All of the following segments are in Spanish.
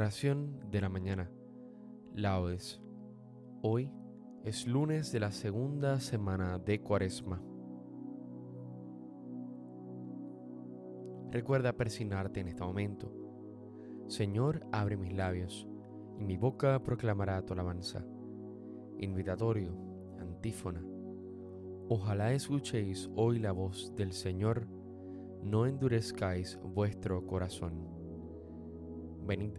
Oración de la mañana. Laudes. Hoy es lunes de la segunda semana de Cuaresma. Recuerda persignarte en este momento. Señor, abre mis labios, y mi boca proclamará tu alabanza. Invitatorio, antífona. Ojalá escuchéis hoy la voz del Señor, no endurezcáis vuestro corazón. Venid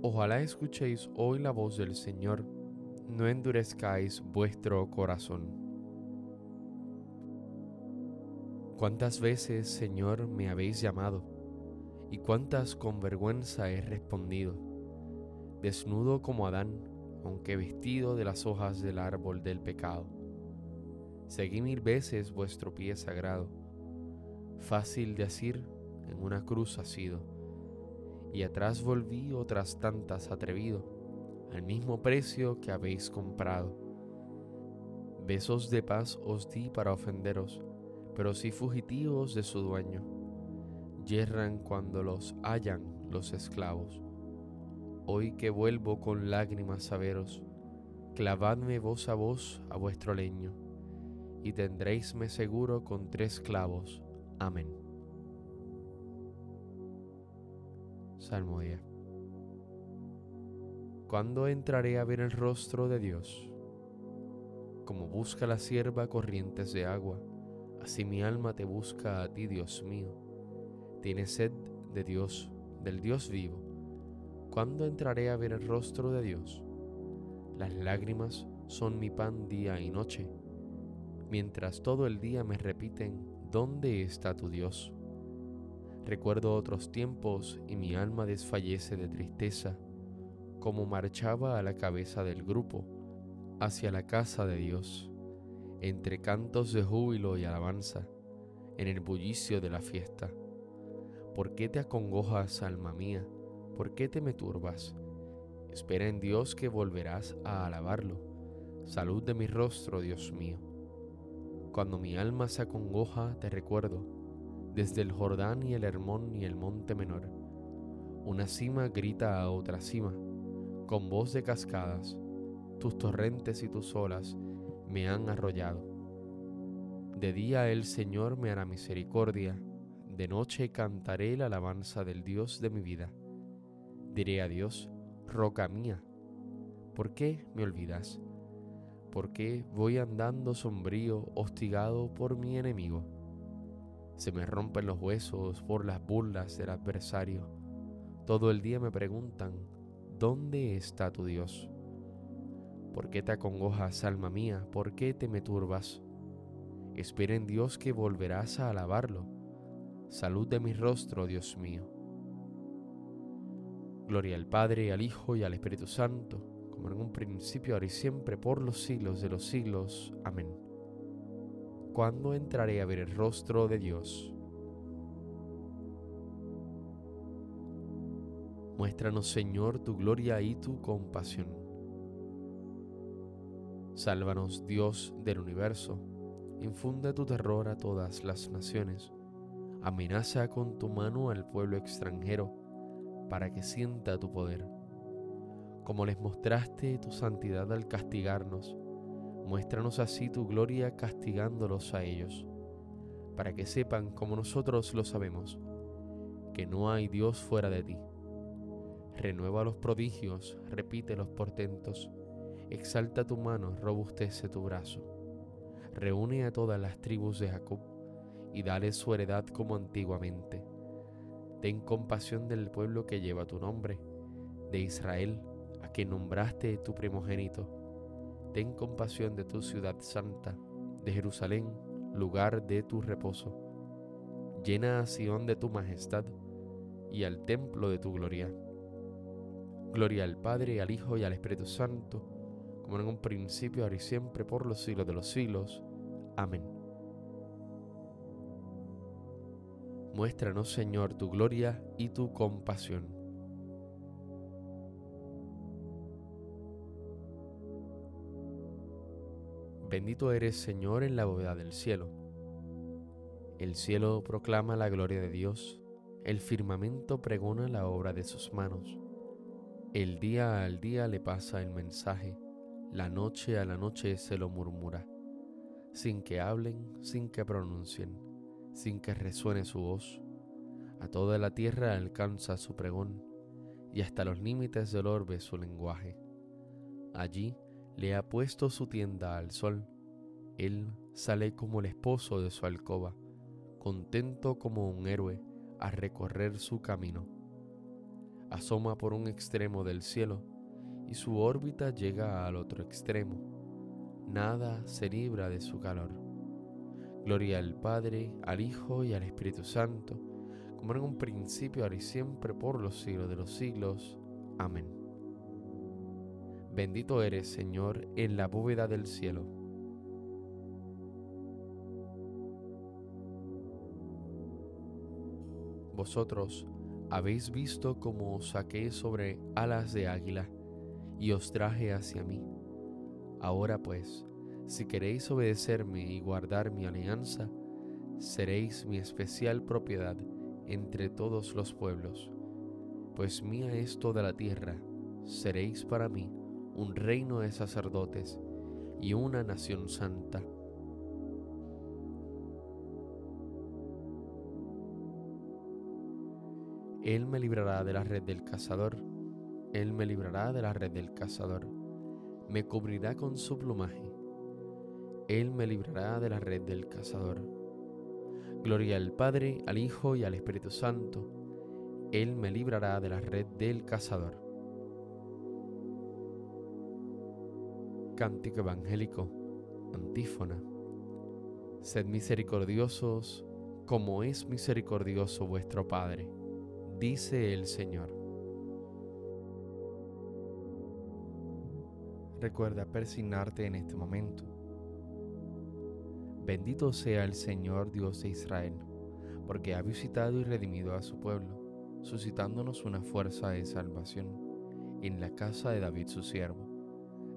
Ojalá escuchéis hoy la voz del Señor, no endurezcáis vuestro corazón. ¿Cuántas veces, Señor, me habéis llamado? ¿Y cuántas con vergüenza he respondido? Desnudo como Adán, aunque vestido de las hojas del árbol del pecado. Seguí mil veces vuestro pie sagrado. Fácil de asir, en una cruz ha sido y atrás volví otras tantas atrevido, al mismo precio que habéis comprado. Besos de paz os di para ofenderos, pero si fugitivos de su dueño, yerran cuando los hallan los esclavos. Hoy que vuelvo con lágrimas a veros, clavadme voz a voz a vuestro leño, y tendréisme seguro con tres clavos. Amén. Salmo 10. ¿Cuándo entraré a ver el rostro de Dios? Como busca la sierva corrientes de agua, así mi alma te busca a ti, Dios mío. Tiene sed de Dios, del Dios vivo. ¿Cuándo entraré a ver el rostro de Dios? Las lágrimas son mi pan día y noche, mientras todo el día me repiten, ¿dónde está tu Dios? Recuerdo otros tiempos y mi alma desfallece de tristeza, como marchaba a la cabeza del grupo hacia la casa de Dios, entre cantos de júbilo y alabanza, en el bullicio de la fiesta. ¿Por qué te acongojas, alma mía? ¿Por qué te me turbas? Espera en Dios que volverás a alabarlo. Salud de mi rostro, Dios mío. Cuando mi alma se acongoja, te recuerdo, desde el Jordán y el Hermón y el monte menor. Una cima grita a otra cima, con voz de cascadas, tus torrentes y tus olas me han arrollado. De día el Señor me hará misericordia, de noche cantaré la alabanza del Dios de mi vida. Diré a Dios, roca mía, ¿por qué me olvidas? ¿Por qué voy andando sombrío, hostigado por mi enemigo? Se me rompen los huesos por las burlas del adversario. Todo el día me preguntan, ¿dónde está tu Dios? ¿Por qué te acongojas, alma mía? ¿Por qué te me turbas? Espera en Dios que volverás a alabarlo. Salud de mi rostro, Dios mío. Gloria al Padre, al Hijo y al Espíritu Santo, como en un principio, ahora y siempre, por los siglos de los siglos. Amén. ¿Cuándo entraré a ver el rostro de Dios? Muéstranos, Señor, tu gloria y tu compasión Sálvanos, Dios del universo, infunde tu terror a todas las naciones, amenaza con tu mano al pueblo extranjero para que sienta tu poder. Como les mostraste tu santidad al castigarnos, muéstranos así tu gloria castigándolos a ellos, para que sepan como nosotros lo sabemos, que no hay Dios fuera de ti. Renueva los prodigios, repite los portentos, Exalta tu mano, robustece tu brazo. Reúne a todas las tribus de Jacob y dale su heredad como antiguamente. Ten compasión del pueblo que lleva tu nombre, de Israel, a quien nombraste tu primogénito. Ten compasión de tu ciudad santa, de Jerusalén, lugar de tu reposo. Llena a Sión de tu majestad y al templo de tu gloria. Gloria al Padre, al Hijo y al Espíritu Santo como en un principio, ahora y siempre, por los siglos de los siglos. Amén. Muéstranos, Señor, tu gloria y tu compasión. Bendito eres, Señor, en la bóveda del cielo. El cielo proclama la gloria de Dios, el firmamento pregona la obra de sus manos. El día al día le pasa el mensaje la noche a la noche se lo murmura, sin que hablen, sin que pronuncien, sin que resuene su voz. A toda la tierra alcanza su pregón, y hasta los límites del orbe su lenguaje. Allí le ha puesto su tienda al sol, él sale como el esposo de su alcoba, contento como un héroe a recorrer su camino. Asoma por un extremo del cielo, y su órbita llega al otro extremo. Nada se libra de su calor. Gloria al Padre, al Hijo y al Espíritu Santo, como en un principio, ahora y siempre, por los siglos de los siglos. Amén. Bendito eres, Señor, en la bóveda del cielo. Vosotros habéis visto cómo os saqué sobre alas de águila y os traje hacia mí. Ahora pues, si queréis obedecerme y guardar mi alianza, seréis mi especial propiedad entre todos los pueblos, pues mía es toda la tierra, seréis para mí un reino de sacerdotes y una nación santa. Él me librará de la red del cazador él me librará de la red del cazador, me cubrirá con su plumaje. Él me librará de la red del cazador. Gloria al Padre, al Hijo y al Espíritu Santo. Él me librará de la red del cazador. Cántico evangélico, antífona. Sed misericordiosos como es misericordioso vuestro Padre, dice el Señor. Recuerda persignarte en este momento. Bendito sea el Señor Dios de Israel, porque ha visitado y redimido a su pueblo, suscitándonos una fuerza de salvación en la casa de David su siervo,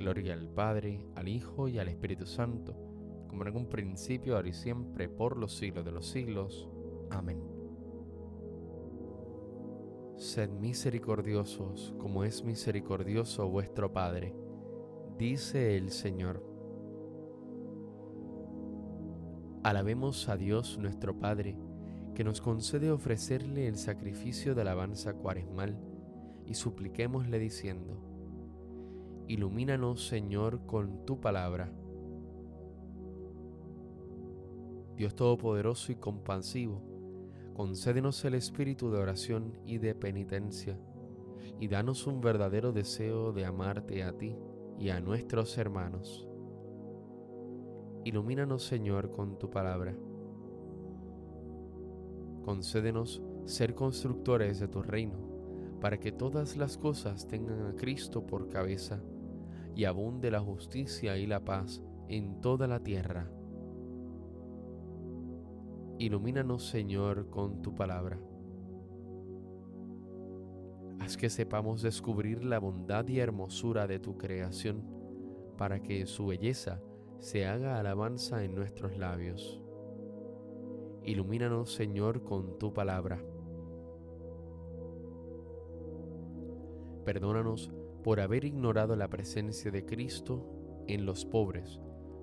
Gloria al Padre, al Hijo y al Espíritu Santo, como en un principio, ahora y siempre, por los siglos de los siglos. Amén. Sed misericordiosos, como es misericordioso vuestro Padre, dice el Señor. Alabemos a Dios nuestro Padre, que nos concede ofrecerle el sacrificio de alabanza cuaresmal, y supliquémosle diciendo, Ilumínanos, Señor, con tu palabra. Dios Todopoderoso y compasivo, concédenos el espíritu de oración y de penitencia, y danos un verdadero deseo de amarte a ti y a nuestros hermanos. Ilumínanos, Señor, con tu palabra. Concédenos ser constructores de tu reino, para que todas las cosas tengan a Cristo por cabeza y abunde la justicia y la paz en toda la tierra. Ilumínanos, Señor, con tu palabra. Haz que sepamos descubrir la bondad y hermosura de tu creación, para que su belleza se haga alabanza en nuestros labios. Ilumínanos, Señor, con tu palabra. Perdónanos por haber ignorado la presencia de Cristo en los pobres,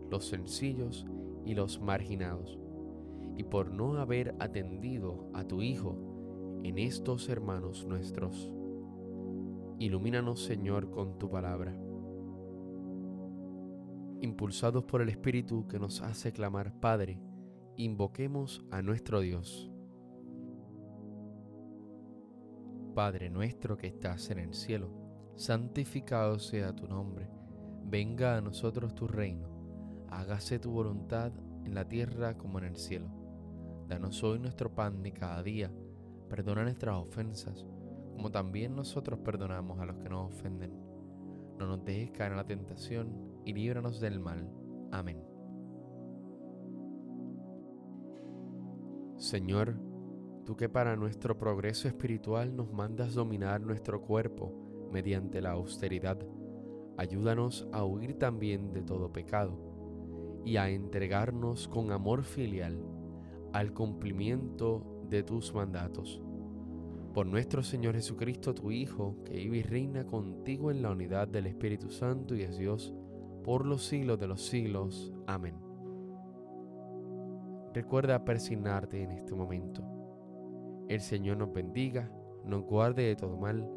los sencillos y los marginados, y por no haber atendido a tu Hijo en estos hermanos nuestros. Ilumínanos, Señor, con tu palabra. Impulsados por el Espíritu que nos hace clamar Padre, invoquemos a nuestro Dios. Padre nuestro que estás en el cielo, santificado sea tu nombre, venga a nosotros tu reino, hágase tu voluntad en la tierra como en el cielo. Danos hoy nuestro pan de cada día, perdona nuestras ofensas, como también nosotros perdonamos a los que nos ofenden. No nos dejes caer en la tentación y líbranos del mal. Amén. Señor, tú que para nuestro progreso espiritual nos mandas dominar nuestro cuerpo mediante la austeridad, ayúdanos a huir también de todo pecado y a entregarnos con amor filial al cumplimiento de tus mandatos. Por nuestro Señor Jesucristo, tu Hijo, que vive y reina contigo en la unidad del Espíritu Santo y es Dios, por los siglos de los siglos. Amén. Recuerda persignarte en este momento. El Señor nos bendiga, nos guarde de todo mal